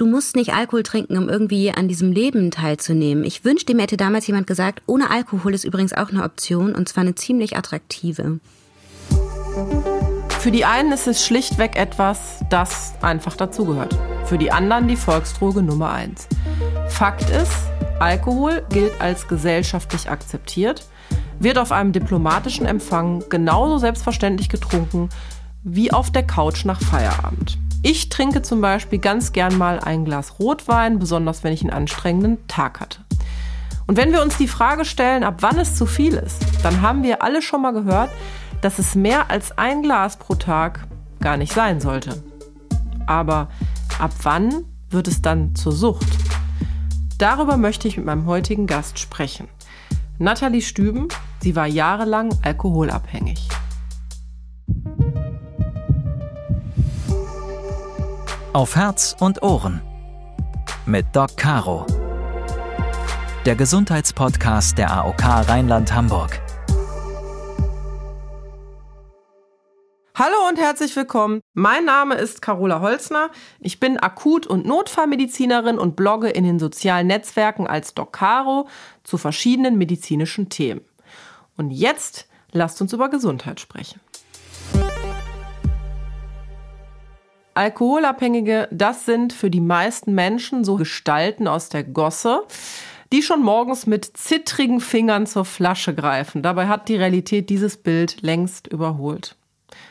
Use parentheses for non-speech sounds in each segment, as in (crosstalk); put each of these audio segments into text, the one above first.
du musst nicht Alkohol trinken, um irgendwie an diesem Leben teilzunehmen. Ich wünschte, mir hätte damals jemand gesagt, ohne Alkohol ist übrigens auch eine Option und zwar eine ziemlich attraktive. Für die einen ist es schlichtweg etwas, das einfach dazugehört. Für die anderen die Volksdroge Nummer eins. Fakt ist, Alkohol gilt als gesellschaftlich akzeptiert, wird auf einem diplomatischen Empfang genauso selbstverständlich getrunken wie auf der Couch nach Feierabend. Ich trinke zum Beispiel ganz gern mal ein Glas Rotwein, besonders wenn ich einen anstrengenden Tag hatte. Und wenn wir uns die Frage stellen, ab wann es zu viel ist, dann haben wir alle schon mal gehört, dass es mehr als ein Glas pro Tag gar nicht sein sollte. Aber ab wann wird es dann zur Sucht? Darüber möchte ich mit meinem heutigen Gast sprechen. Nathalie Stüben, sie war jahrelang alkoholabhängig. Auf Herz und Ohren mit Doc Caro. Der Gesundheitspodcast der AOK Rheinland-Hamburg. Hallo und herzlich willkommen. Mein Name ist Carola Holzner. Ich bin Akut- und Notfallmedizinerin und blogge in den sozialen Netzwerken als Doc Caro zu verschiedenen medizinischen Themen. Und jetzt lasst uns über Gesundheit sprechen. Alkoholabhängige, das sind für die meisten Menschen so Gestalten aus der Gosse, die schon morgens mit zittrigen Fingern zur Flasche greifen. Dabei hat die Realität dieses Bild längst überholt.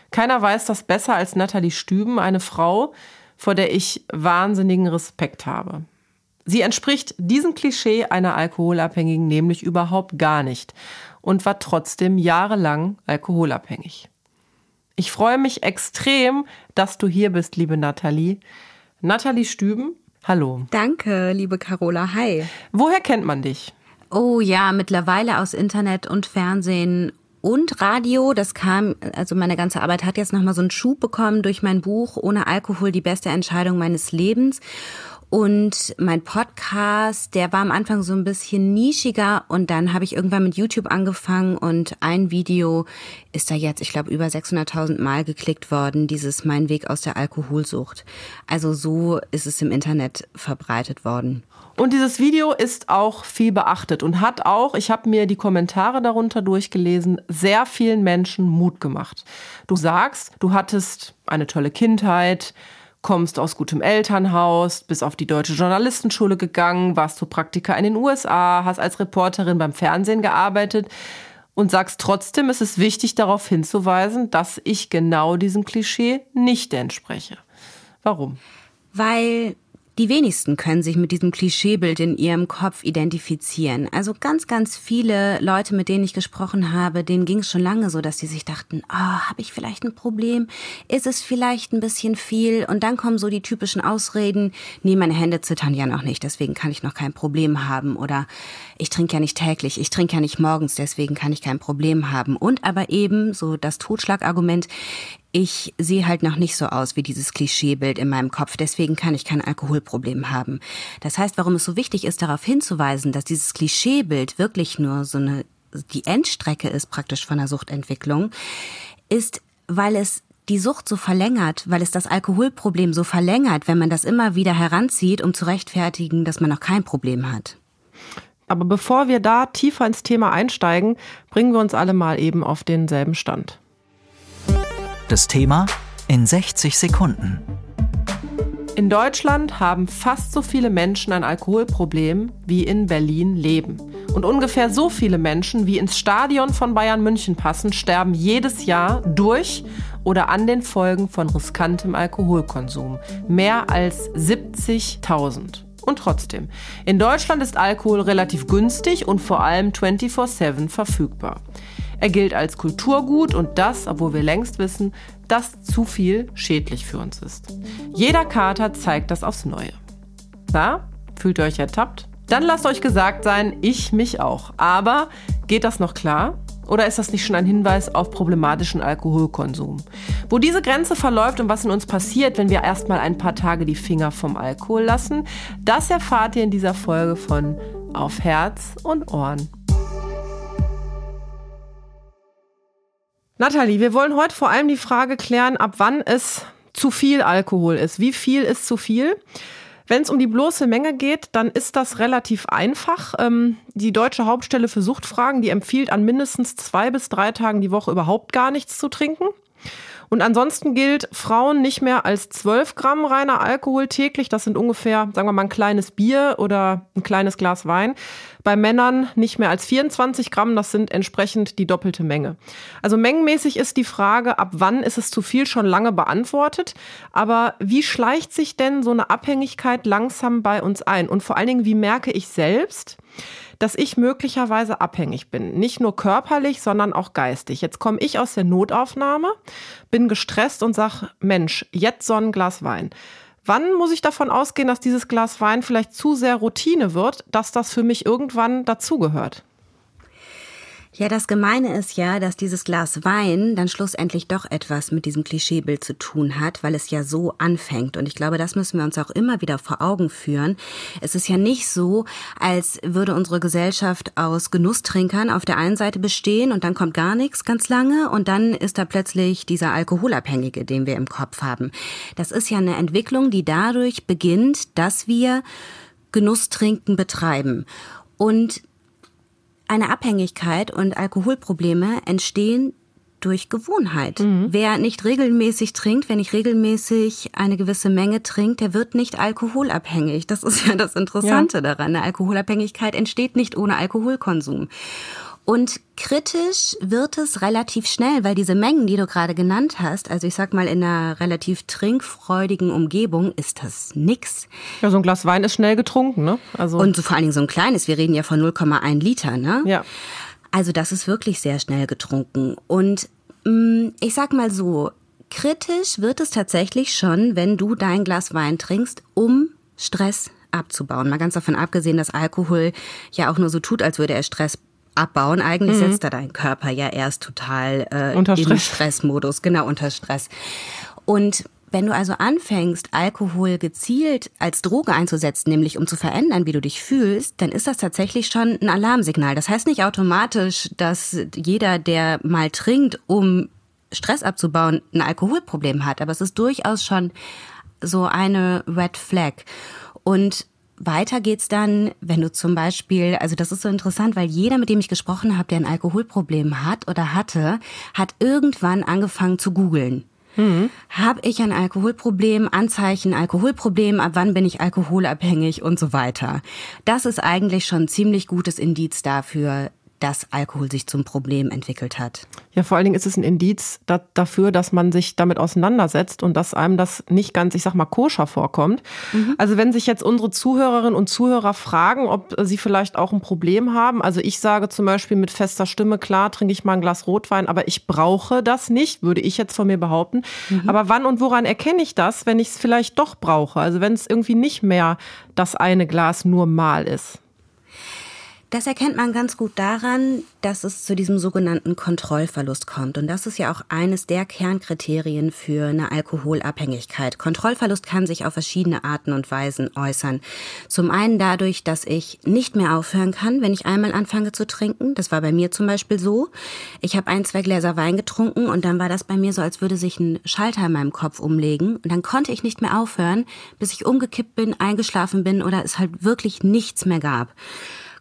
Keiner weiß das besser als Nathalie Stüben, eine Frau, vor der ich wahnsinnigen Respekt habe. Sie entspricht diesem Klischee einer Alkoholabhängigen nämlich überhaupt gar nicht und war trotzdem jahrelang alkoholabhängig. Ich freue mich extrem, dass du hier bist, liebe Nathalie. Nathalie Stüben, hallo. Danke, liebe Carola. Hi. Woher kennt man dich? Oh ja, mittlerweile aus Internet und Fernsehen und Radio. Das kam, also meine ganze Arbeit hat jetzt nochmal so einen Schub bekommen durch mein Buch Ohne Alkohol die beste Entscheidung meines Lebens. Und mein Podcast, der war am Anfang so ein bisschen nischiger und dann habe ich irgendwann mit YouTube angefangen und ein Video ist da jetzt, ich glaube, über 600.000 Mal geklickt worden, dieses Mein Weg aus der Alkoholsucht. Also so ist es im Internet verbreitet worden. Und dieses Video ist auch viel beachtet und hat auch, ich habe mir die Kommentare darunter durchgelesen, sehr vielen Menschen Mut gemacht. Du sagst, du hattest eine tolle Kindheit, kommst aus gutem Elternhaus, bist auf die deutsche Journalistenschule gegangen, warst zu Praktika in den USA, hast als Reporterin beim Fernsehen gearbeitet und sagst trotzdem, es ist wichtig darauf hinzuweisen, dass ich genau diesem Klischee nicht entspreche. Warum? Weil die wenigsten können sich mit diesem Klischeebild in ihrem Kopf identifizieren. Also ganz, ganz viele Leute, mit denen ich gesprochen habe, denen ging es schon lange so, dass sie sich dachten, ah, oh, habe ich vielleicht ein Problem? Ist es vielleicht ein bisschen viel? Und dann kommen so die typischen Ausreden, nee, meine Hände zittern ja noch nicht, deswegen kann ich noch kein Problem haben. Oder ich trinke ja nicht täglich, ich trinke ja nicht morgens, deswegen kann ich kein Problem haben. Und aber eben so das Totschlagargument, ich sehe halt noch nicht so aus wie dieses Klischeebild in meinem Kopf, deswegen kann ich kein Alkoholproblem haben. Das heißt, warum es so wichtig ist, darauf hinzuweisen, dass dieses Klischeebild wirklich nur so eine, die Endstrecke ist praktisch von der Suchtentwicklung, ist, weil es die Sucht so verlängert, weil es das Alkoholproblem so verlängert, wenn man das immer wieder heranzieht, um zu rechtfertigen, dass man noch kein Problem hat. Aber bevor wir da tiefer ins Thema einsteigen, bringen wir uns alle mal eben auf denselben Stand. Das Thema in 60 Sekunden. In Deutschland haben fast so viele Menschen ein Alkoholproblem, wie in Berlin leben. Und ungefähr so viele Menschen, wie ins Stadion von Bayern München passen, sterben jedes Jahr durch oder an den Folgen von riskantem Alkoholkonsum. Mehr als 70.000. Und trotzdem, in Deutschland ist Alkohol relativ günstig und vor allem 24/7 verfügbar. Er gilt als Kulturgut und das, obwohl wir längst wissen, dass zu viel schädlich für uns ist. Jeder Kater zeigt das aufs Neue. Na, fühlt ihr euch ertappt? Dann lasst euch gesagt sein, ich mich auch. Aber geht das noch klar? Oder ist das nicht schon ein Hinweis auf problematischen Alkoholkonsum? Wo diese Grenze verläuft und was in uns passiert, wenn wir erstmal ein paar Tage die Finger vom Alkohol lassen, das erfahrt ihr in dieser Folge von Auf Herz und Ohren. Nathalie, wir wollen heute vor allem die Frage klären, ab wann es zu viel Alkohol ist. Wie viel ist zu viel? Wenn es um die bloße Menge geht, dann ist das relativ einfach. Ähm, die Deutsche Hauptstelle für Suchtfragen, die empfiehlt an mindestens zwei bis drei Tagen die Woche überhaupt gar nichts zu trinken. Und ansonsten gilt, Frauen nicht mehr als 12 Gramm reiner Alkohol täglich. Das sind ungefähr, sagen wir mal, ein kleines Bier oder ein kleines Glas Wein. Bei Männern nicht mehr als 24 Gramm. Das sind entsprechend die doppelte Menge. Also mengenmäßig ist die Frage, ab wann ist es zu viel, schon lange beantwortet. Aber wie schleicht sich denn so eine Abhängigkeit langsam bei uns ein? Und vor allen Dingen, wie merke ich selbst, dass ich möglicherweise abhängig bin. Nicht nur körperlich, sondern auch geistig. Jetzt komme ich aus der Notaufnahme, bin gestresst und sage, Mensch, jetzt so ein Glas Wein. Wann muss ich davon ausgehen, dass dieses Glas Wein vielleicht zu sehr Routine wird, dass das für mich irgendwann dazugehört? Ja, das Gemeine ist ja, dass dieses Glas Wein dann schlussendlich doch etwas mit diesem Klischeebild zu tun hat, weil es ja so anfängt. Und ich glaube, das müssen wir uns auch immer wieder vor Augen führen. Es ist ja nicht so, als würde unsere Gesellschaft aus Genusstrinkern auf der einen Seite bestehen und dann kommt gar nichts ganz lange und dann ist da plötzlich dieser Alkoholabhängige, den wir im Kopf haben. Das ist ja eine Entwicklung, die dadurch beginnt, dass wir Genusstrinken betreiben. Und eine Abhängigkeit und Alkoholprobleme entstehen durch Gewohnheit. Mhm. Wer nicht regelmäßig trinkt, wenn nicht regelmäßig eine gewisse Menge trinkt, der wird nicht alkoholabhängig. Das ist ja das Interessante ja. daran. Eine Alkoholabhängigkeit entsteht nicht ohne Alkoholkonsum. Und kritisch wird es relativ schnell, weil diese Mengen, die du gerade genannt hast, also ich sag mal in einer relativ trinkfreudigen Umgebung, ist das nix. Ja, so ein Glas Wein ist schnell getrunken, ne? Also Und so vor allen Dingen so ein kleines, wir reden ja von 0,1 Liter, ne? Ja. Also das ist wirklich sehr schnell getrunken. Und mh, mm, ich sag mal so, kritisch wird es tatsächlich schon, wenn du dein Glas Wein trinkst, um Stress abzubauen. Mal ganz davon abgesehen, dass Alkohol ja auch nur so tut, als würde er Stress abbauen. Eigentlich mhm. setzt da dein Körper ja erst total äh, unter Stress. in Stressmodus, genau unter Stress. Und wenn du also anfängst, Alkohol gezielt als Droge einzusetzen, nämlich um zu verändern, wie du dich fühlst, dann ist das tatsächlich schon ein Alarmsignal. Das heißt nicht automatisch, dass jeder, der mal trinkt, um Stress abzubauen, ein Alkoholproblem hat, aber es ist durchaus schon so eine Red Flag. Und weiter geht's dann, wenn du zum Beispiel, also das ist so interessant, weil jeder, mit dem ich gesprochen habe, der ein Alkoholproblem hat oder hatte, hat irgendwann angefangen zu googeln. Mhm. Habe ich ein Alkoholproblem, Anzeichen, Alkoholproblem, ab wann bin ich alkoholabhängig und so weiter. Das ist eigentlich schon ein ziemlich gutes Indiz dafür, dass Alkohol sich zum Problem entwickelt hat. Ja, vor allen Dingen ist es ein Indiz da, dafür, dass man sich damit auseinandersetzt und dass einem das nicht ganz, ich sag mal, koscher vorkommt. Mhm. Also wenn sich jetzt unsere Zuhörerinnen und Zuhörer fragen, ob sie vielleicht auch ein Problem haben. Also ich sage zum Beispiel mit fester Stimme, klar, trinke ich mal ein Glas Rotwein, aber ich brauche das nicht, würde ich jetzt von mir behaupten. Mhm. Aber wann und woran erkenne ich das, wenn ich es vielleicht doch brauche? Also wenn es irgendwie nicht mehr das eine Glas nur mal ist. Das erkennt man ganz gut daran, dass es zu diesem sogenannten Kontrollverlust kommt. Und das ist ja auch eines der Kernkriterien für eine Alkoholabhängigkeit. Kontrollverlust kann sich auf verschiedene Arten und Weisen äußern. Zum einen dadurch, dass ich nicht mehr aufhören kann, wenn ich einmal anfange zu trinken. Das war bei mir zum Beispiel so. Ich habe ein, zwei Gläser Wein getrunken und dann war das bei mir so, als würde sich ein Schalter in meinem Kopf umlegen. Und dann konnte ich nicht mehr aufhören, bis ich umgekippt bin, eingeschlafen bin oder es halt wirklich nichts mehr gab.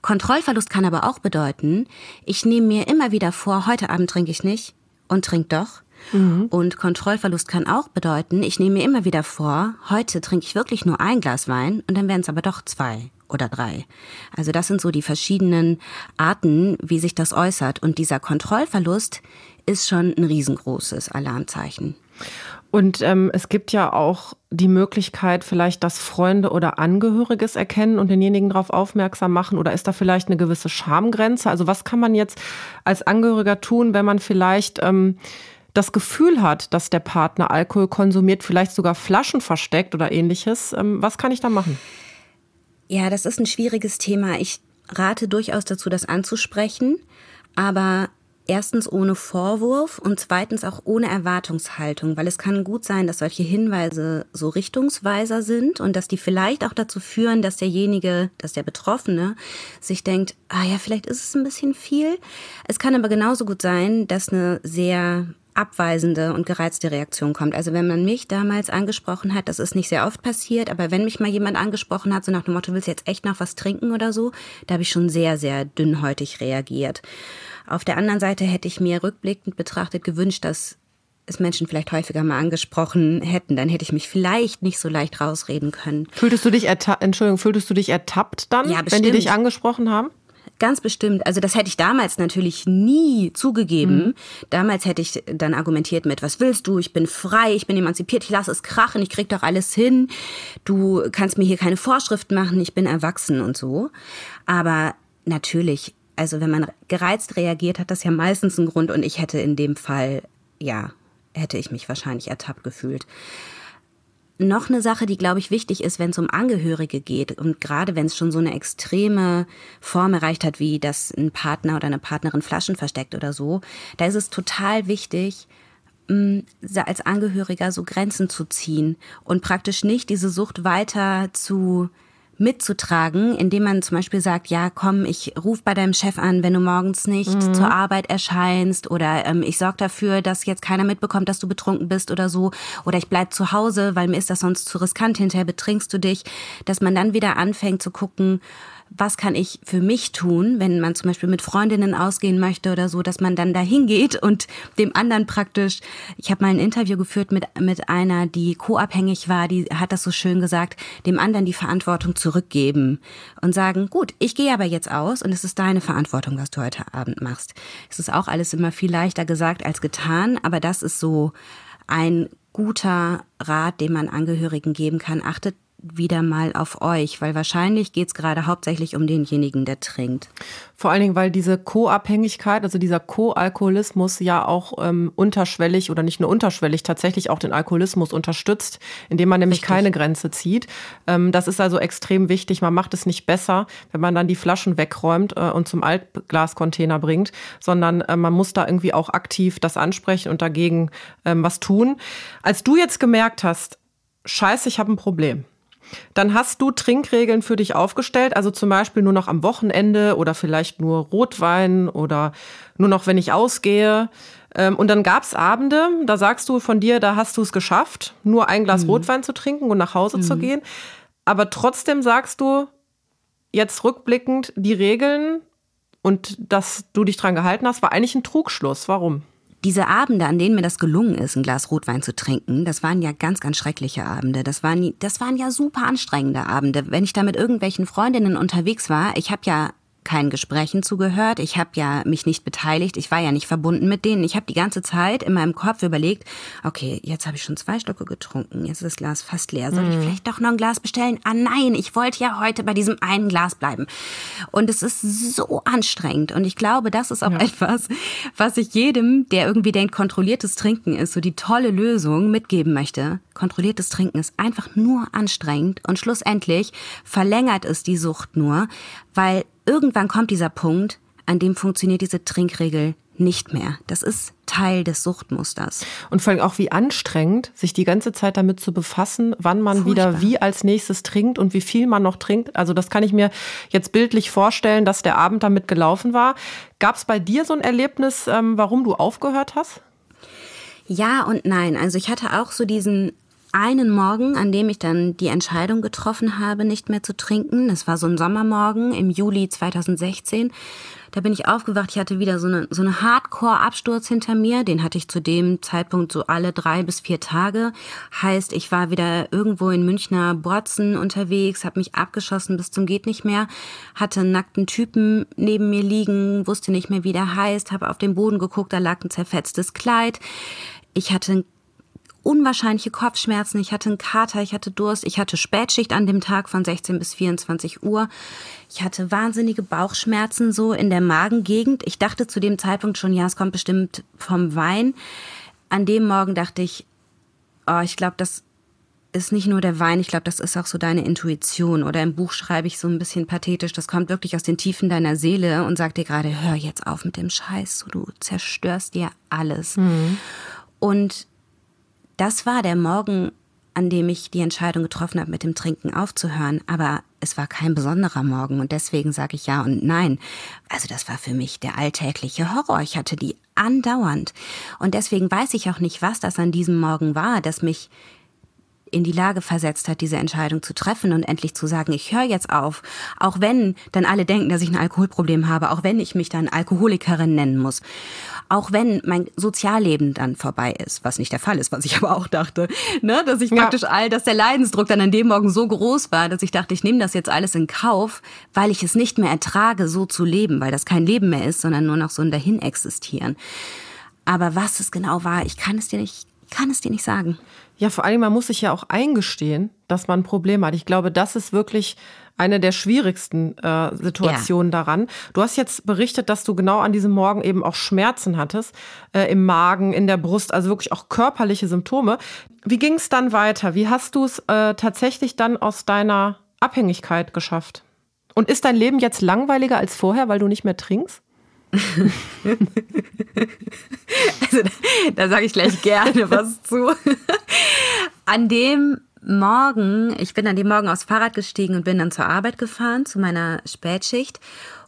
Kontrollverlust kann aber auch bedeuten, ich nehme mir immer wieder vor, heute Abend trinke ich nicht und trink doch. Mhm. Und Kontrollverlust kann auch bedeuten, ich nehme mir immer wieder vor, heute trinke ich wirklich nur ein Glas Wein und dann werden es aber doch zwei oder drei. Also das sind so die verschiedenen Arten, wie sich das äußert. Und dieser Kontrollverlust ist schon ein riesengroßes Alarmzeichen. Und ähm, es gibt ja auch die Möglichkeit, vielleicht, dass Freunde oder Angehöriges erkennen und denjenigen darauf aufmerksam machen? Oder ist da vielleicht eine gewisse Schamgrenze? Also was kann man jetzt als Angehöriger tun, wenn man vielleicht ähm, das Gefühl hat, dass der Partner Alkohol konsumiert, vielleicht sogar Flaschen versteckt oder ähnliches? Ähm, was kann ich da machen? Ja, das ist ein schwieriges Thema. Ich rate durchaus dazu, das anzusprechen. Aber Erstens ohne Vorwurf und zweitens auch ohne Erwartungshaltung, weil es kann gut sein, dass solche Hinweise so richtungsweiser sind und dass die vielleicht auch dazu führen, dass derjenige, dass der Betroffene sich denkt, ah ja, vielleicht ist es ein bisschen viel. Es kann aber genauso gut sein, dass eine sehr abweisende und gereizte Reaktion kommt. Also wenn man mich damals angesprochen hat, das ist nicht sehr oft passiert, aber wenn mich mal jemand angesprochen hat, so nach dem Motto, willst du jetzt echt noch was trinken oder so, da habe ich schon sehr, sehr dünnhäutig reagiert. Auf der anderen Seite hätte ich mir rückblickend betrachtet gewünscht, dass es Menschen vielleicht häufiger mal angesprochen hätten, dann hätte ich mich vielleicht nicht so leicht rausreden können. Fühltest du dich ertappt, Entschuldigung, fühltest du dich ertappt dann, ja, wenn die dich angesprochen haben? Ganz bestimmt. Also das hätte ich damals natürlich nie zugegeben. Mhm. Damals hätte ich dann argumentiert mit, was willst du? Ich bin frei, ich bin emanzipiert, ich lasse es krachen, ich krieg doch alles hin. Du kannst mir hier keine Vorschriften machen, ich bin erwachsen und so. Aber natürlich, also wenn man gereizt reagiert, hat das ja meistens einen Grund und ich hätte in dem Fall, ja, hätte ich mich wahrscheinlich ertappt gefühlt. Noch eine Sache, die, glaube ich, wichtig ist, wenn es um Angehörige geht und gerade wenn es schon so eine extreme Form erreicht hat, wie dass ein Partner oder eine Partnerin Flaschen versteckt oder so, da ist es total wichtig, mm, als Angehöriger so Grenzen zu ziehen und praktisch nicht diese Sucht weiter zu mitzutragen, indem man zum Beispiel sagt, ja, komm, ich ruf bei deinem Chef an, wenn du morgens nicht mhm. zur Arbeit erscheinst oder ähm, ich sorge dafür, dass jetzt keiner mitbekommt, dass du betrunken bist oder so oder ich bleib zu Hause, weil mir ist das sonst zu riskant, hinterher betrinkst du dich, dass man dann wieder anfängt zu gucken, was kann ich für mich tun, wenn man zum Beispiel mit Freundinnen ausgehen möchte oder so, dass man dann da hingeht und dem anderen praktisch, ich habe mal ein Interview geführt mit, mit einer, die co-abhängig war, die hat das so schön gesagt, dem anderen die Verantwortung zurückgeben und sagen, gut, ich gehe aber jetzt aus und es ist deine Verantwortung, was du heute Abend machst. Es ist auch alles immer viel leichter gesagt als getan, aber das ist so ein guter Rat, den man Angehörigen geben kann. Achtet wieder mal auf euch, weil wahrscheinlich geht es gerade hauptsächlich um denjenigen, der trinkt. Vor allen Dingen, weil diese Co-Abhängigkeit, also dieser Co-Alkoholismus ja auch ähm, unterschwellig oder nicht nur unterschwellig, tatsächlich auch den Alkoholismus unterstützt, indem man nämlich Richtig. keine Grenze zieht. Ähm, das ist also extrem wichtig. Man macht es nicht besser, wenn man dann die Flaschen wegräumt äh, und zum Altglascontainer bringt, sondern äh, man muss da irgendwie auch aktiv das ansprechen und dagegen ähm, was tun. Als du jetzt gemerkt hast, scheiße, ich habe ein Problem dann hast du Trinkregeln für dich aufgestellt, also zum Beispiel nur noch am Wochenende oder vielleicht nur Rotwein oder nur noch, wenn ich ausgehe. Ähm, und dann gab's Abende, da sagst du von dir, da hast du es geschafft, nur ein Glas mhm. Rotwein zu trinken und nach Hause mhm. zu gehen. Aber trotzdem sagst du jetzt rückblickend, die Regeln und dass du dich dran gehalten hast, war eigentlich ein Trugschluss. Warum? Diese Abende, an denen mir das gelungen ist, ein Glas Rotwein zu trinken, das waren ja ganz, ganz schreckliche Abende. Das waren, das waren ja super anstrengende Abende. Wenn ich da mit irgendwelchen Freundinnen unterwegs war, ich habe ja keinen Gesprächen zugehört. Ich habe ja mich nicht beteiligt. Ich war ja nicht verbunden mit denen. Ich habe die ganze Zeit in meinem Kopf überlegt, okay, jetzt habe ich schon zwei Stücke getrunken. Jetzt ist das Glas fast leer. Soll ich mhm. vielleicht doch noch ein Glas bestellen? Ah nein, ich wollte ja heute bei diesem einen Glas bleiben. Und es ist so anstrengend. Und ich glaube, das ist auch ja. etwas, was ich jedem, der irgendwie denkt, kontrolliertes Trinken ist so die tolle Lösung, mitgeben möchte. Kontrolliertes Trinken ist einfach nur anstrengend und schlussendlich verlängert es die Sucht nur, weil irgendwann kommt dieser Punkt, an dem funktioniert diese Trinkregel nicht mehr. Das ist Teil des Suchtmusters. Und vor allem auch wie anstrengend, sich die ganze Zeit damit zu befassen, wann man Furchtbar. wieder wie als nächstes trinkt und wie viel man noch trinkt. Also das kann ich mir jetzt bildlich vorstellen, dass der Abend damit gelaufen war. Gab es bei dir so ein Erlebnis, ähm, warum du aufgehört hast? Ja und nein. Also ich hatte auch so diesen einen Morgen, an dem ich dann die Entscheidung getroffen habe, nicht mehr zu trinken. Das war so ein Sommermorgen im Juli 2016. Da bin ich aufgewacht. Ich hatte wieder so eine, so eine Hardcore-Absturz hinter mir. Den hatte ich zu dem Zeitpunkt so alle drei bis vier Tage. Heißt, ich war wieder irgendwo in Münchner Borzen unterwegs, habe mich abgeschossen bis zum geht nicht mehr, hatte einen nackten Typen neben mir liegen, wusste nicht mehr, wie der heißt, habe auf den Boden geguckt, da lag ein zerfetztes Kleid. Ich hatte unwahrscheinliche Kopfschmerzen, ich hatte einen Kater, ich hatte Durst, ich hatte Spätschicht an dem Tag von 16 bis 24 Uhr. Ich hatte wahnsinnige Bauchschmerzen so in der Magengegend. Ich dachte zu dem Zeitpunkt schon, ja, es kommt bestimmt vom Wein. An dem Morgen dachte ich, oh, ich glaube, das ist nicht nur der Wein, ich glaube, das ist auch so deine Intuition. Oder im Buch schreibe ich so ein bisschen pathetisch, das kommt wirklich aus den Tiefen deiner Seele und sagt dir gerade, hör jetzt auf mit dem Scheiß, du zerstörst dir alles. Mhm. Und das war der Morgen, an dem ich die Entscheidung getroffen habe, mit dem Trinken aufzuhören. Aber es war kein besonderer Morgen und deswegen sage ich ja und nein. Also das war für mich der alltägliche Horror. Ich hatte die andauernd. Und deswegen weiß ich auch nicht, was das an diesem Morgen war, das mich in die Lage versetzt hat, diese Entscheidung zu treffen und endlich zu sagen, ich höre jetzt auf, auch wenn dann alle denken, dass ich ein Alkoholproblem habe, auch wenn ich mich dann Alkoholikerin nennen muss, auch wenn mein Sozialleben dann vorbei ist, was nicht der Fall ist, was ich (laughs) aber auch dachte, ne, dass ich praktisch ja. all, dass der Leidensdruck dann an dem Morgen so groß war, dass ich dachte, ich nehme das jetzt alles in Kauf, weil ich es nicht mehr ertrage, so zu leben, weil das kein Leben mehr ist, sondern nur noch so ein dahin existieren. Aber was es genau war, ich kann es dir nicht, kann es dir nicht sagen. Ja, vor allem, man muss sich ja auch eingestehen, dass man ein Problem hat. Ich glaube, das ist wirklich eine der schwierigsten äh, Situationen ja. daran. Du hast jetzt berichtet, dass du genau an diesem Morgen eben auch Schmerzen hattest, äh, im Magen, in der Brust, also wirklich auch körperliche Symptome. Wie ging es dann weiter? Wie hast du es äh, tatsächlich dann aus deiner Abhängigkeit geschafft? Und ist dein Leben jetzt langweiliger als vorher, weil du nicht mehr trinkst? (laughs) also, da, da sage ich gleich gerne was zu. An dem Morgen, ich bin an dem Morgen aufs Fahrrad gestiegen und bin dann zur Arbeit gefahren, zu meiner Spätschicht.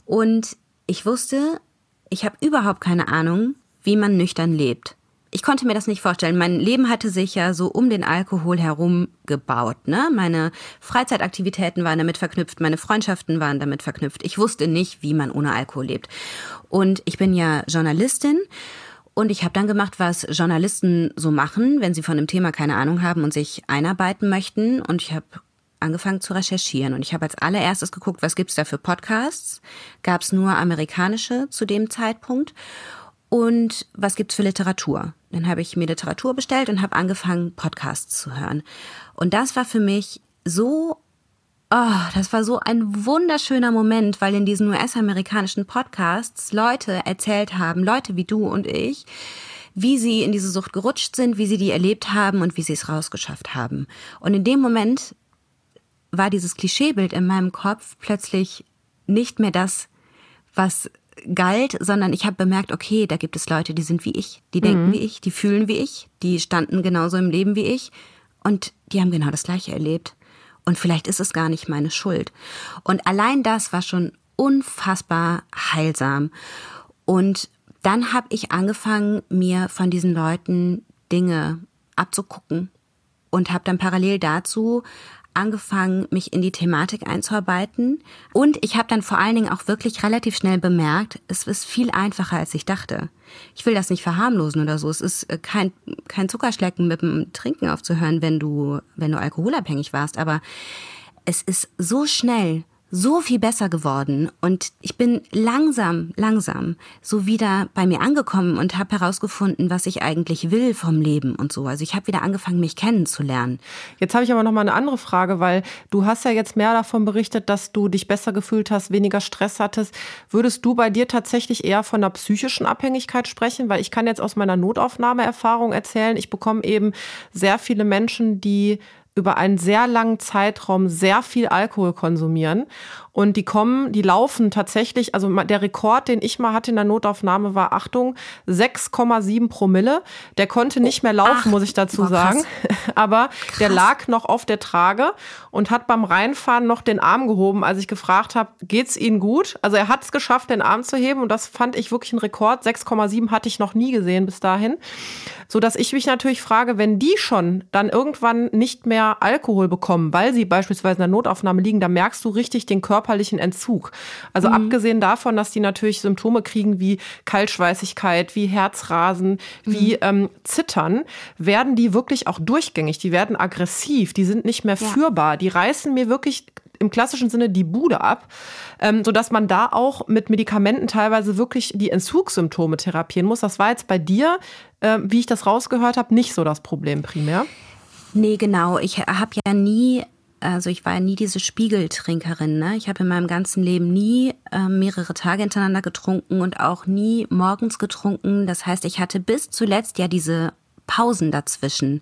Und ich wusste, ich habe überhaupt keine Ahnung, wie man nüchtern lebt ich konnte mir das nicht vorstellen. Mein Leben hatte sich ja so um den Alkohol herum gebaut. Ne? Meine Freizeitaktivitäten waren damit verknüpft, meine Freundschaften waren damit verknüpft. Ich wusste nicht, wie man ohne Alkohol lebt. Und ich bin ja Journalistin und ich habe dann gemacht, was Journalisten so machen, wenn sie von einem Thema keine Ahnung haben und sich einarbeiten möchten. Und ich habe angefangen zu recherchieren und ich habe als allererstes geguckt, was gibt's da für Podcasts? Gab es nur amerikanische zu dem Zeitpunkt? Und was gibt's für Literatur? Dann habe ich mir Literatur bestellt und habe angefangen, Podcasts zu hören. Und das war für mich so, oh, das war so ein wunderschöner Moment, weil in diesen US-amerikanischen Podcasts Leute erzählt haben, Leute wie du und ich, wie sie in diese Sucht gerutscht sind, wie sie die erlebt haben und wie sie es rausgeschafft haben. Und in dem Moment war dieses Klischeebild in meinem Kopf plötzlich nicht mehr das, was galt, sondern ich habe bemerkt, okay, da gibt es Leute, die sind wie ich, die denken mhm. wie ich, die fühlen wie ich, die standen genauso im Leben wie ich und die haben genau das gleiche erlebt. Und vielleicht ist es gar nicht meine Schuld. Und allein das war schon unfassbar heilsam. Und dann habe ich angefangen, mir von diesen Leuten Dinge abzugucken und habe dann parallel dazu angefangen, mich in die Thematik einzuarbeiten. Und ich habe dann vor allen Dingen auch wirklich relativ schnell bemerkt, es ist viel einfacher, als ich dachte. Ich will das nicht verharmlosen oder so. Es ist äh, kein, kein Zuckerschlecken mit dem Trinken aufzuhören, wenn du, wenn du alkoholabhängig warst. Aber es ist so schnell so viel besser geworden und ich bin langsam, langsam so wieder bei mir angekommen und habe herausgefunden, was ich eigentlich will vom Leben und so. Also ich habe wieder angefangen, mich kennenzulernen. Jetzt habe ich aber noch mal eine andere Frage, weil du hast ja jetzt mehr davon berichtet, dass du dich besser gefühlt hast, weniger Stress hattest. Würdest du bei dir tatsächlich eher von einer psychischen Abhängigkeit sprechen? Weil ich kann jetzt aus meiner Notaufnahmeerfahrung erzählen, ich bekomme eben sehr viele Menschen, die über einen sehr langen Zeitraum sehr viel Alkohol konsumieren. Und die kommen, die laufen tatsächlich, also der Rekord, den ich mal hatte in der Notaufnahme, war, Achtung, 6,7 Promille. Der konnte nicht mehr laufen, Ach, muss ich dazu sagen. (laughs) Aber krass. der lag noch auf der Trage und hat beim Reinfahren noch den Arm gehoben, als ich gefragt habe, geht's Ihnen gut? Also er hat es geschafft, den Arm zu heben und das fand ich wirklich ein Rekord. 6,7 hatte ich noch nie gesehen bis dahin. So dass ich mich natürlich frage, wenn die schon dann irgendwann nicht mehr Alkohol bekommen, weil sie beispielsweise in der Notaufnahme liegen, da merkst du richtig den körperlichen Entzug. Also mhm. abgesehen davon, dass die natürlich Symptome kriegen wie Kaltschweißigkeit, wie Herzrasen, mhm. wie ähm, Zittern, werden die wirklich auch durchgängig. Die werden aggressiv, die sind nicht mehr ja. führbar. Die reißen mir wirklich im klassischen Sinne die Bude ab, ähm, sodass man da auch mit Medikamenten teilweise wirklich die Entzugssymptome therapieren muss. Das war jetzt bei dir, äh, wie ich das rausgehört habe, nicht so das Problem primär. Nee, genau. Ich habe ja nie also ich war nie diese Spiegeltrinkerin. Ne? Ich habe in meinem ganzen Leben nie äh, mehrere Tage hintereinander getrunken und auch nie morgens getrunken. Das heißt, ich hatte bis zuletzt ja diese Pausen dazwischen.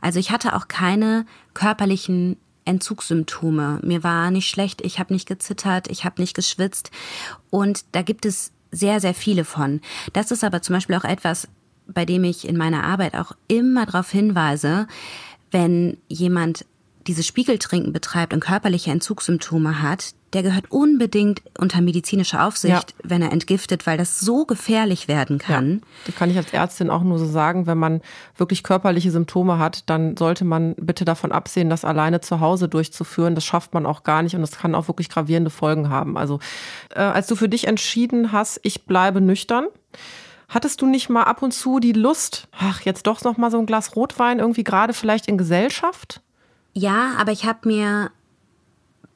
Also ich hatte auch keine körperlichen Entzugssymptome. Mir war nicht schlecht, ich habe nicht gezittert, ich habe nicht geschwitzt. Und da gibt es sehr, sehr viele von. Das ist aber zum Beispiel auch etwas, bei dem ich in meiner Arbeit auch immer darauf hinweise, wenn jemand dieses Spiegeltrinken betreibt und körperliche Entzugssymptome hat, der gehört unbedingt unter medizinische Aufsicht, ja. wenn er entgiftet, weil das so gefährlich werden kann. Ja, das kann ich als Ärztin auch nur so sagen. Wenn man wirklich körperliche Symptome hat, dann sollte man bitte davon absehen, das alleine zu Hause durchzuführen. Das schafft man auch gar nicht und das kann auch wirklich gravierende Folgen haben. Also äh, als du für dich entschieden hast, ich bleibe nüchtern, Hattest du nicht mal ab und zu die Lust, ach, jetzt doch noch mal so ein Glas Rotwein irgendwie gerade vielleicht in Gesellschaft? Ja, aber ich habe mir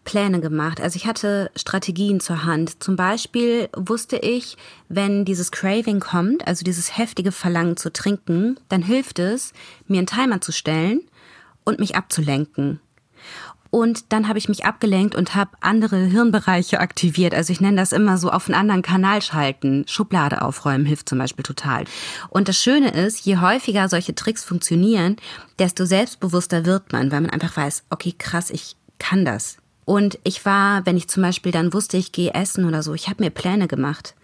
Pläne gemacht. Also ich hatte Strategien zur Hand. Zum Beispiel wusste ich, wenn dieses Craving kommt, also dieses heftige Verlangen zu trinken, dann hilft es, mir einen Timer zu stellen und mich abzulenken. Und dann habe ich mich abgelenkt und habe andere Hirnbereiche aktiviert. Also ich nenne das immer so auf einen anderen Kanal schalten. Schublade aufräumen hilft zum Beispiel total. Und das Schöne ist, je häufiger solche Tricks funktionieren, desto selbstbewusster wird man, weil man einfach weiß, okay, krass, ich kann das. Und ich war, wenn ich zum Beispiel dann wusste, ich gehe essen oder so, ich habe mir Pläne gemacht.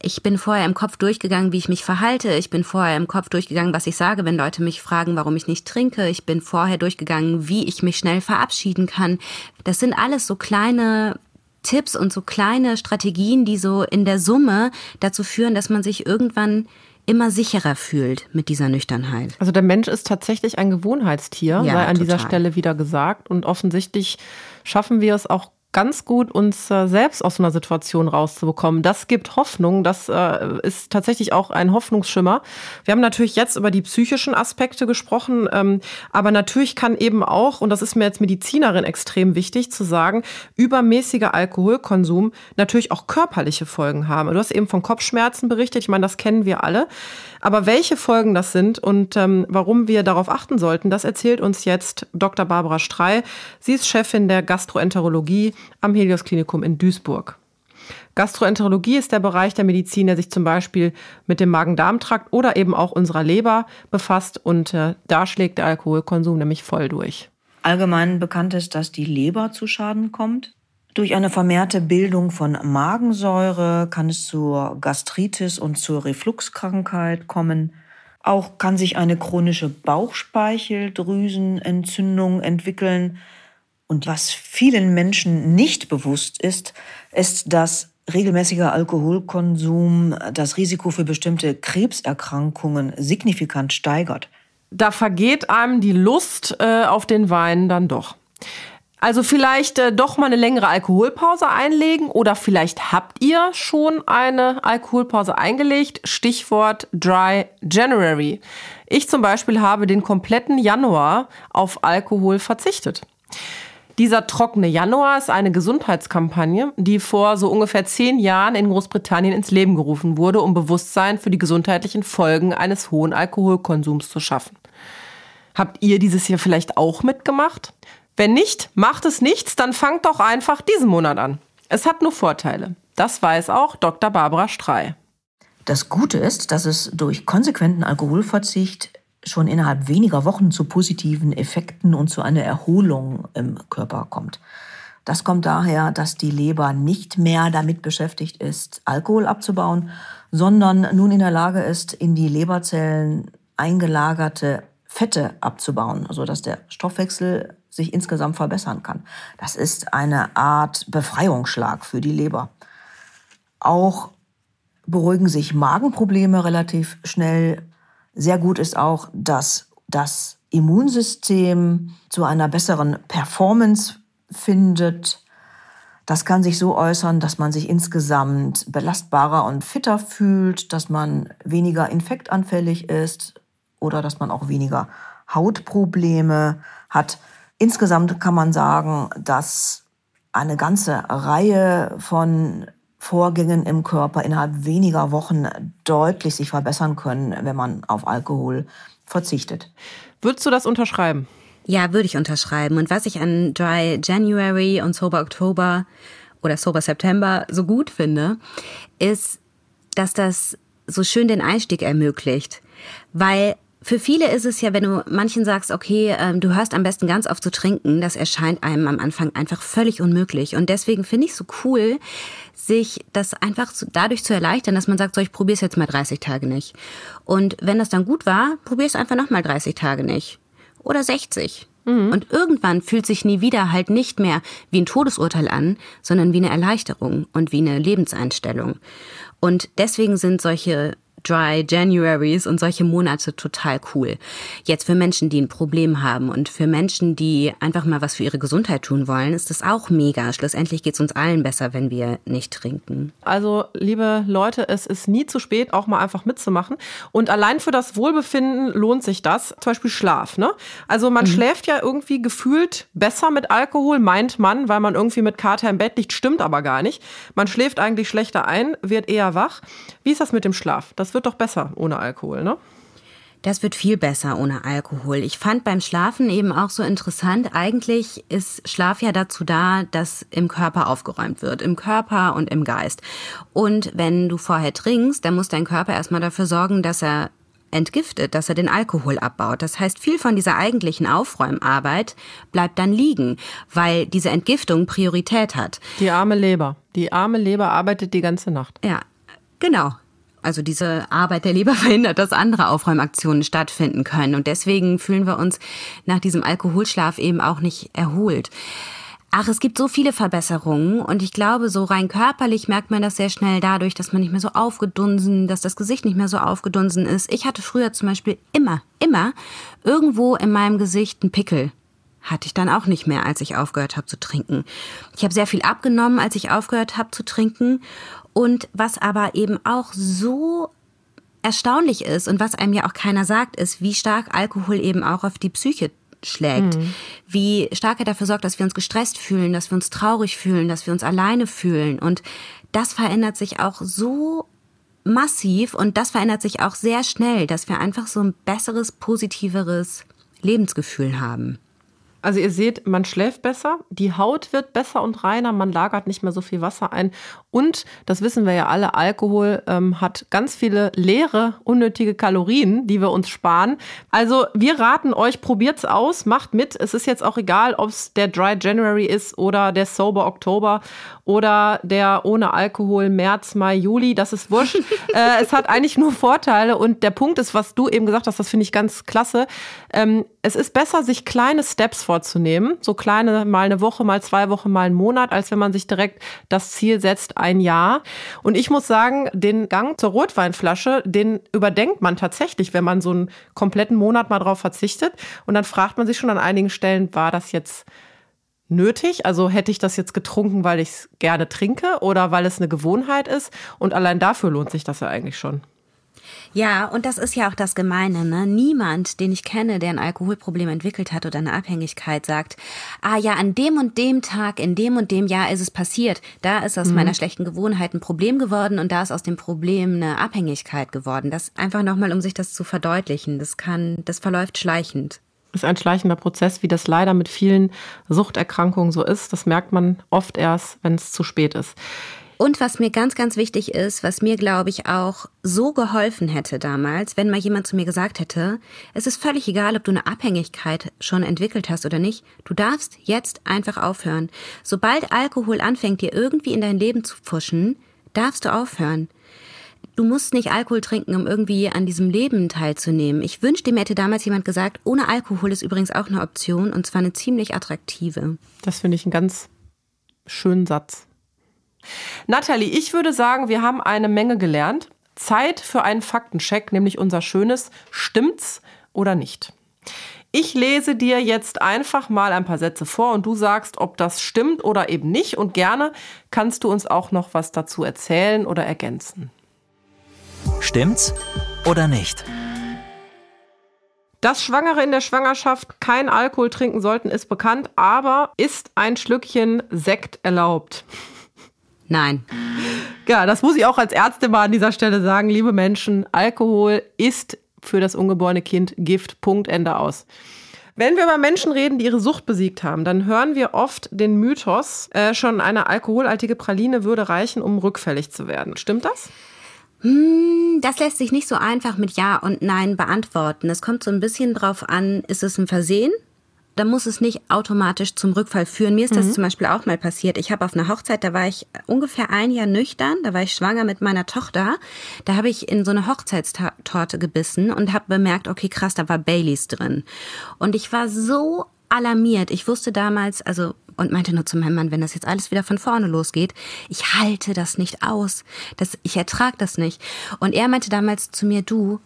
Ich bin vorher im Kopf durchgegangen, wie ich mich verhalte. Ich bin vorher im Kopf durchgegangen, was ich sage, wenn Leute mich fragen, warum ich nicht trinke. Ich bin vorher durchgegangen, wie ich mich schnell verabschieden kann. Das sind alles so kleine Tipps und so kleine Strategien, die so in der Summe dazu führen, dass man sich irgendwann immer sicherer fühlt mit dieser Nüchternheit. Also der Mensch ist tatsächlich ein Gewohnheitstier, ja, sei an total. dieser Stelle wieder gesagt. Und offensichtlich schaffen wir es auch ganz gut, uns äh, selbst aus so einer Situation rauszubekommen. Das gibt Hoffnung. Das äh, ist tatsächlich auch ein Hoffnungsschimmer. Wir haben natürlich jetzt über die psychischen Aspekte gesprochen, ähm, aber natürlich kann eben auch, und das ist mir als Medizinerin extrem wichtig zu sagen, übermäßiger Alkoholkonsum natürlich auch körperliche Folgen haben. Du hast eben von Kopfschmerzen berichtet. Ich meine, das kennen wir alle. Aber welche Folgen das sind und ähm, warum wir darauf achten sollten, das erzählt uns jetzt Dr. Barbara Strei. Sie ist Chefin der Gastroenterologie am Helios Klinikum in Duisburg. Gastroenterologie ist der Bereich der Medizin, der sich zum Beispiel mit dem Magen-Darm-Trakt oder eben auch unserer Leber befasst und äh, da schlägt der Alkoholkonsum nämlich voll durch. Allgemein bekannt ist, dass die Leber zu Schaden kommt. Durch eine vermehrte Bildung von Magensäure kann es zur Gastritis und zur Refluxkrankheit kommen. Auch kann sich eine chronische Bauchspeicheldrüsenentzündung entwickeln. Und was vielen Menschen nicht bewusst ist, ist, dass regelmäßiger Alkoholkonsum das Risiko für bestimmte Krebserkrankungen signifikant steigert. Da vergeht einem die Lust äh, auf den Wein dann doch. Also vielleicht äh, doch mal eine längere Alkoholpause einlegen oder vielleicht habt ihr schon eine Alkoholpause eingelegt. Stichwort Dry January. Ich zum Beispiel habe den kompletten Januar auf Alkohol verzichtet. Dieser trockene Januar ist eine Gesundheitskampagne, die vor so ungefähr zehn Jahren in Großbritannien ins Leben gerufen wurde, um Bewusstsein für die gesundheitlichen Folgen eines hohen Alkoholkonsums zu schaffen. Habt ihr dieses hier vielleicht auch mitgemacht? Wenn nicht, macht es nichts, dann fangt doch einfach diesen Monat an. Es hat nur Vorteile. Das weiß auch Dr. Barbara Strei. Das Gute ist, dass es durch konsequenten Alkoholverzicht schon innerhalb weniger Wochen zu positiven Effekten und zu einer Erholung im Körper kommt. Das kommt daher, dass die Leber nicht mehr damit beschäftigt ist, Alkohol abzubauen, sondern nun in der Lage ist, in die Leberzellen eingelagerte Fette abzubauen, also dass der Stoffwechsel sich insgesamt verbessern kann. Das ist eine Art Befreiungsschlag für die Leber. Auch beruhigen sich Magenprobleme relativ schnell. Sehr gut ist auch, dass das Immunsystem zu einer besseren Performance findet. Das kann sich so äußern, dass man sich insgesamt belastbarer und fitter fühlt, dass man weniger infektanfällig ist oder dass man auch weniger Hautprobleme hat. Insgesamt kann man sagen, dass eine ganze Reihe von Vorgängen im Körper innerhalb weniger Wochen deutlich sich verbessern können, wenn man auf Alkohol verzichtet. Würdest du das unterschreiben? Ja, würde ich unterschreiben. Und was ich an Dry January und Sober Oktober oder Sober September so gut finde, ist, dass das so schön den Einstieg ermöglicht. Weil für viele ist es ja, wenn du manchen sagst, okay, ähm, du hörst am besten ganz auf zu trinken, das erscheint einem am Anfang einfach völlig unmöglich. Und deswegen finde ich es so cool, sich das einfach dadurch zu erleichtern, dass man sagt, so, ich probiere es jetzt mal 30 Tage nicht. Und wenn das dann gut war, probier es einfach nochmal 30 Tage nicht. Oder 60. Mhm. Und irgendwann fühlt sich nie wieder halt nicht mehr wie ein Todesurteil an, sondern wie eine Erleichterung und wie eine Lebenseinstellung. Und deswegen sind solche Dry Januaries und solche Monate total cool. Jetzt für Menschen, die ein Problem haben und für Menschen, die einfach mal was für ihre Gesundheit tun wollen, ist das auch mega. Schlussendlich geht es uns allen besser, wenn wir nicht trinken. Also, liebe Leute, es ist nie zu spät, auch mal einfach mitzumachen. Und allein für das Wohlbefinden lohnt sich das. Zum Beispiel Schlaf. Ne? Also man mhm. schläft ja irgendwie gefühlt besser mit Alkohol, meint man, weil man irgendwie mit Kater im Bett liegt, stimmt aber gar nicht. Man schläft eigentlich schlechter ein, wird eher wach. Wie ist das mit dem Schlaf? Das wird doch besser ohne Alkohol, ne? Das wird viel besser ohne Alkohol. Ich fand beim Schlafen eben auch so interessant, eigentlich ist Schlaf ja dazu da, dass im Körper aufgeräumt wird, im Körper und im Geist. Und wenn du vorher trinkst, dann muss dein Körper erstmal dafür sorgen, dass er entgiftet, dass er den Alkohol abbaut. Das heißt, viel von dieser eigentlichen Aufräumarbeit bleibt dann liegen, weil diese Entgiftung Priorität hat. Die arme Leber. Die arme Leber arbeitet die ganze Nacht. Ja, Genau. Also diese Arbeit der Leber (laughs) verhindert, dass andere Aufräumaktionen stattfinden können. Und deswegen fühlen wir uns nach diesem Alkoholschlaf eben auch nicht erholt. Ach, es gibt so viele Verbesserungen und ich glaube, so rein körperlich merkt man das sehr schnell dadurch, dass man nicht mehr so aufgedunsen, dass das Gesicht nicht mehr so aufgedunsen ist. Ich hatte früher zum Beispiel immer, immer irgendwo in meinem Gesicht einen Pickel. Hatte ich dann auch nicht mehr, als ich aufgehört habe zu trinken. Ich habe sehr viel abgenommen, als ich aufgehört habe zu trinken und was aber eben auch so erstaunlich ist und was einem ja auch keiner sagt, ist, wie stark Alkohol eben auch auf die Psyche schlägt. Mhm. Wie stark er dafür sorgt, dass wir uns gestresst fühlen, dass wir uns traurig fühlen, dass wir uns alleine fühlen. Und das verändert sich auch so massiv und das verändert sich auch sehr schnell, dass wir einfach so ein besseres, positiveres Lebensgefühl haben. Also ihr seht, man schläft besser, die Haut wird besser und reiner, man lagert nicht mehr so viel Wasser ein. Und, das wissen wir ja alle, Alkohol ähm, hat ganz viele leere, unnötige Kalorien, die wir uns sparen. Also wir raten euch, probiert's aus, macht mit. Es ist jetzt auch egal, ob es der Dry January ist oder der Sober Oktober oder der ohne Alkohol März, Mai, Juli. Das ist wurscht. (laughs) äh, es hat eigentlich nur Vorteile. Und der Punkt ist, was du eben gesagt hast, das finde ich ganz klasse. Ähm, es ist besser, sich kleine Steps vorzunehmen. So kleine, mal eine Woche, mal zwei Wochen, mal einen Monat, als wenn man sich direkt das Ziel setzt, ein Jahr. Und ich muss sagen, den Gang zur Rotweinflasche, den überdenkt man tatsächlich, wenn man so einen kompletten Monat mal drauf verzichtet. Und dann fragt man sich schon an einigen Stellen, war das jetzt nötig? Also hätte ich das jetzt getrunken, weil ich es gerne trinke oder weil es eine Gewohnheit ist? Und allein dafür lohnt sich das ja eigentlich schon. Ja, und das ist ja auch das Gemeine. Ne? Niemand, den ich kenne, der ein Alkoholproblem entwickelt hat oder eine Abhängigkeit, sagt, ah ja, an dem und dem Tag, in dem und dem Jahr ist es passiert. Da ist aus mhm. meiner schlechten Gewohnheit ein Problem geworden und da ist aus dem Problem eine Abhängigkeit geworden. Das einfach nochmal, um sich das zu verdeutlichen. Das kann, das verläuft schleichend ist ein schleichender Prozess, wie das leider mit vielen Suchterkrankungen so ist. Das merkt man oft erst, wenn es zu spät ist. Und was mir ganz, ganz wichtig ist, was mir, glaube ich, auch so geholfen hätte damals, wenn mal jemand zu mir gesagt hätte, es ist völlig egal, ob du eine Abhängigkeit schon entwickelt hast oder nicht, du darfst jetzt einfach aufhören. Sobald Alkohol anfängt, dir irgendwie in dein Leben zu pfuschen, darfst du aufhören. Du musst nicht Alkohol trinken, um irgendwie an diesem Leben teilzunehmen. Ich wünschte, mir hätte damals jemand gesagt, ohne Alkohol ist übrigens auch eine Option und zwar eine ziemlich attraktive. Das finde ich einen ganz schönen Satz. Nathalie, ich würde sagen, wir haben eine Menge gelernt. Zeit für einen Faktencheck, nämlich unser schönes Stimmt's oder nicht? Ich lese dir jetzt einfach mal ein paar Sätze vor und du sagst, ob das stimmt oder eben nicht. Und gerne kannst du uns auch noch was dazu erzählen oder ergänzen. Stimmt's oder nicht? Dass Schwangere in der Schwangerschaft kein Alkohol trinken sollten, ist bekannt, aber ist ein Schlückchen Sekt erlaubt? Nein. Ja, das muss ich auch als Ärztin mal an dieser Stelle sagen. Liebe Menschen, Alkohol ist für das ungeborene Kind Gift. Punkt, Ende aus. Wenn wir über Menschen reden, die ihre Sucht besiegt haben, dann hören wir oft den Mythos, äh, schon eine alkoholhaltige Praline würde reichen, um rückfällig zu werden. Stimmt das? Hm, das lässt sich nicht so einfach mit Ja und Nein beantworten. Es kommt so ein bisschen drauf an, ist es ein Versehen? Da muss es nicht automatisch zum Rückfall führen. Mir ist das mhm. zum Beispiel auch mal passiert. Ich habe auf einer Hochzeit, da war ich ungefähr ein Jahr nüchtern, da war ich schwanger mit meiner Tochter. Da habe ich in so eine Hochzeitstorte gebissen und habe bemerkt, okay, krass, da war Baileys drin. Und ich war so alarmiert. Ich wusste damals, also und meinte nur zu meinem Mann, wenn das jetzt alles wieder von vorne losgeht, ich halte das nicht aus. Das, ich ertrag das nicht. Und er meinte damals zu mir, du,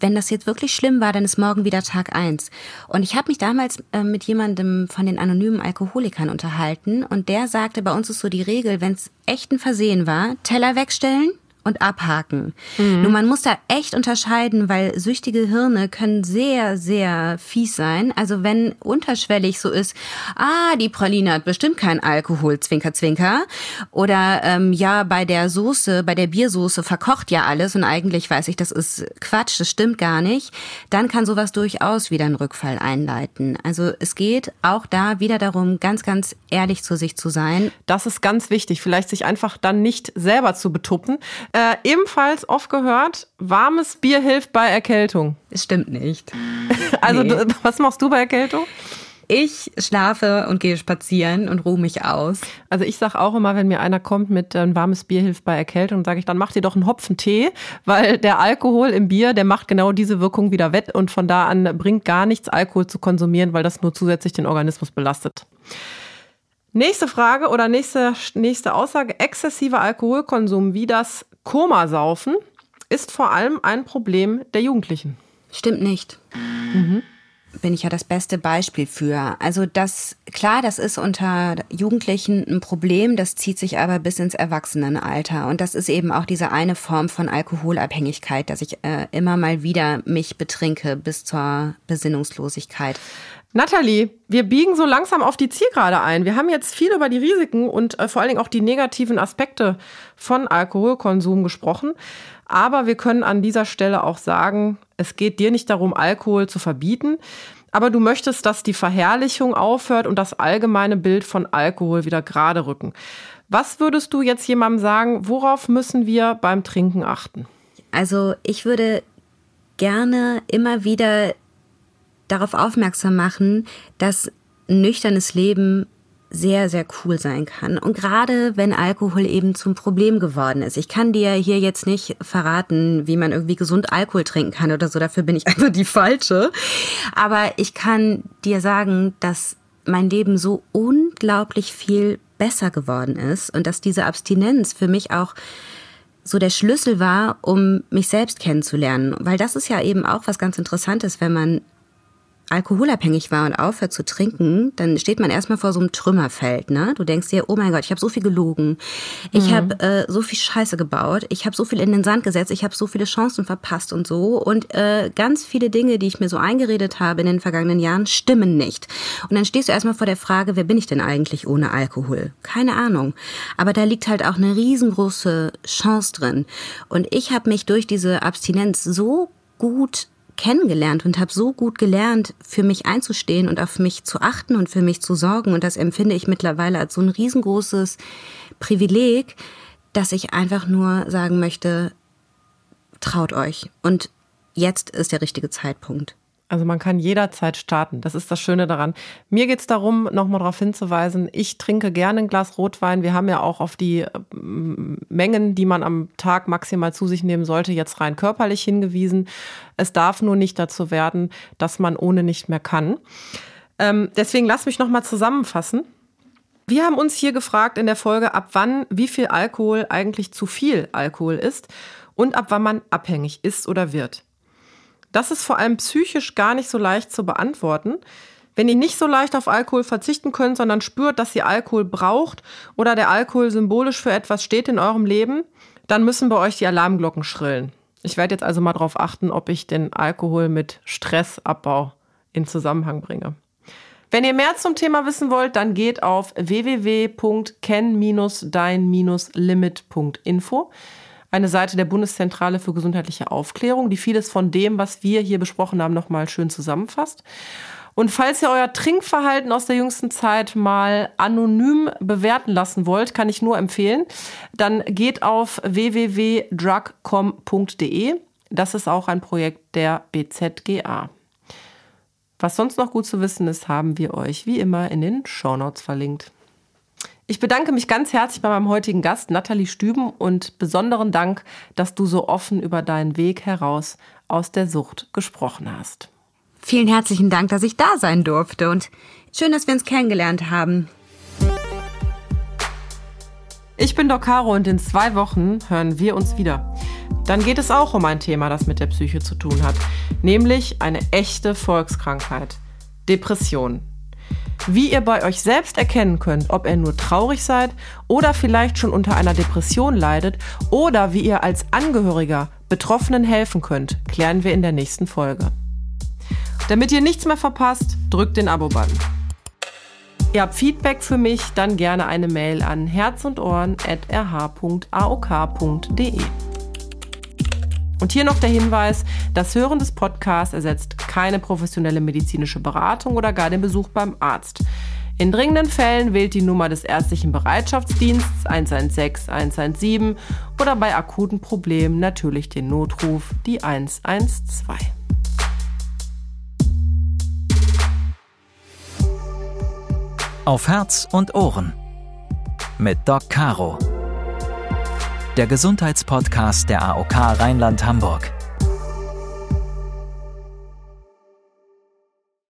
wenn das jetzt wirklich schlimm war, dann ist morgen wieder Tag eins. Und ich habe mich damals äh, mit jemandem von den anonymen Alkoholikern unterhalten und der sagte, bei uns ist so die Regel, wenn es echt ein Versehen war, Teller wegstellen, und abhaken. Mhm. Nur man muss da echt unterscheiden, weil süchtige Hirne können sehr, sehr fies sein. Also wenn unterschwellig so ist, ah, die Praline hat bestimmt keinen Alkohol, zwinker, zwinker. Oder ähm, ja, bei der Soße, bei der Biersoße verkocht ja alles und eigentlich weiß ich, das ist Quatsch, das stimmt gar nicht. Dann kann sowas durchaus wieder einen Rückfall einleiten. Also es geht auch da wieder darum, ganz, ganz ehrlich zu sich zu sein. Das ist ganz wichtig, vielleicht sich einfach dann nicht selber zu betuppen. Äh, ebenfalls oft gehört, warmes Bier hilft bei Erkältung. Das stimmt nicht. (laughs) Also, nee. was machst du bei Erkältung? Ich schlafe und gehe spazieren und ruhe mich aus. Also ich sage auch immer, wenn mir einer kommt mit ein warmes Bier hilft bei Erkältung, sage ich, dann mach dir doch einen Hopfentee, weil der Alkohol im Bier, der macht genau diese Wirkung wieder wett und von da an bringt gar nichts, Alkohol zu konsumieren, weil das nur zusätzlich den Organismus belastet. Nächste Frage oder nächste, nächste Aussage. Exzessiver Alkoholkonsum wie das Komasaufen ist vor allem ein Problem der Jugendlichen. Stimmt nicht. Mhm. Bin ich ja das beste Beispiel für. Also das, klar, das ist unter Jugendlichen ein Problem, das zieht sich aber bis ins Erwachsenenalter. Und das ist eben auch diese eine Form von Alkoholabhängigkeit, dass ich äh, immer mal wieder mich betrinke bis zur Besinnungslosigkeit. Nathalie, wir biegen so langsam auf die Zielgerade ein. Wir haben jetzt viel über die Risiken und äh, vor allen Dingen auch die negativen Aspekte von Alkoholkonsum gesprochen. Aber wir können an dieser Stelle auch sagen, es geht dir nicht darum, Alkohol zu verbieten, aber du möchtest, dass die Verherrlichung aufhört und das allgemeine Bild von Alkohol wieder gerade rücken. Was würdest du jetzt jemandem sagen, worauf müssen wir beim Trinken achten? Also ich würde gerne immer wieder darauf aufmerksam machen, dass nüchternes Leben sehr, sehr cool sein kann. Und gerade wenn Alkohol eben zum Problem geworden ist. Ich kann dir hier jetzt nicht verraten, wie man irgendwie gesund Alkohol trinken kann oder so. Dafür bin ich (laughs) einfach die Falsche. Aber ich kann dir sagen, dass mein Leben so unglaublich viel besser geworden ist und dass diese Abstinenz für mich auch so der Schlüssel war, um mich selbst kennenzulernen. Weil das ist ja eben auch was ganz Interessantes, wenn man alkoholabhängig war und aufhört zu trinken, dann steht man erstmal vor so einem Trümmerfeld. Ne? Du denkst dir, oh mein Gott, ich habe so viel gelogen, ich mhm. habe äh, so viel Scheiße gebaut, ich habe so viel in den Sand gesetzt, ich habe so viele Chancen verpasst und so. Und äh, ganz viele Dinge, die ich mir so eingeredet habe in den vergangenen Jahren, stimmen nicht. Und dann stehst du erstmal vor der Frage, wer bin ich denn eigentlich ohne Alkohol? Keine Ahnung. Aber da liegt halt auch eine riesengroße Chance drin. Und ich habe mich durch diese Abstinenz so gut kennengelernt und habe so gut gelernt, für mich einzustehen und auf mich zu achten und für mich zu sorgen. Und das empfinde ich mittlerweile als so ein riesengroßes Privileg, dass ich einfach nur sagen möchte, traut euch. Und jetzt ist der richtige Zeitpunkt. Also man kann jederzeit starten. Das ist das Schöne daran. Mir geht es darum, nochmal darauf hinzuweisen, ich trinke gerne ein Glas Rotwein. Wir haben ja auch auf die äh, Mengen, die man am Tag maximal zu sich nehmen sollte, jetzt rein körperlich hingewiesen. Es darf nur nicht dazu werden, dass man ohne nicht mehr kann. Ähm, deswegen lass mich nochmal zusammenfassen. Wir haben uns hier gefragt in der Folge, ab wann wie viel Alkohol eigentlich zu viel Alkohol ist und ab wann man abhängig ist oder wird. Das ist vor allem psychisch gar nicht so leicht zu beantworten. Wenn ihr nicht so leicht auf Alkohol verzichten könnt, sondern spürt, dass ihr Alkohol braucht oder der Alkohol symbolisch für etwas steht in eurem Leben, dann müssen bei euch die Alarmglocken schrillen. Ich werde jetzt also mal darauf achten, ob ich den Alkohol mit Stressabbau in Zusammenhang bringe. Wenn ihr mehr zum Thema wissen wollt, dann geht auf www.ken-dein-limit.info eine Seite der Bundeszentrale für gesundheitliche Aufklärung, die vieles von dem, was wir hier besprochen haben, nochmal schön zusammenfasst. Und falls ihr euer Trinkverhalten aus der jüngsten Zeit mal anonym bewerten lassen wollt, kann ich nur empfehlen, dann geht auf www.drugcom.de. Das ist auch ein Projekt der BZGA. Was sonst noch gut zu wissen ist, haben wir euch wie immer in den Shownotes verlinkt. Ich bedanke mich ganz herzlich bei meinem heutigen Gast, Nathalie Stüben, und besonderen Dank, dass du so offen über deinen Weg heraus aus der Sucht gesprochen hast. vielen herzlichen Dank, dass ich da sein durfte und schön, dass wir uns kennengelernt haben. Ich bin Doc Caro und in zwei Wochen hören wir uns wieder. Dann geht es auch um ein Thema, das mit der Psyche zu tun hat, nämlich eine echte Volkskrankheit. Depression. Wie ihr bei euch selbst erkennen könnt, ob ihr nur traurig seid oder vielleicht schon unter einer Depression leidet oder wie ihr als Angehöriger Betroffenen helfen könnt, klären wir in der nächsten Folge. Damit ihr nichts mehr verpasst, drückt den Abo-Button. Ihr habt Feedback für mich, dann gerne eine Mail an herz und ohren.rh.aok.de. Und hier noch der Hinweis, das Hören des Podcasts ersetzt keine professionelle medizinische Beratung oder gar den Besuch beim Arzt. In dringenden Fällen wählt die Nummer des ärztlichen Bereitschaftsdienstes 116 117 oder bei akuten Problemen natürlich den Notruf die 112. Auf Herz und Ohren mit Doc Caro. Der Gesundheitspodcast der AOK Rheinland-Hamburg.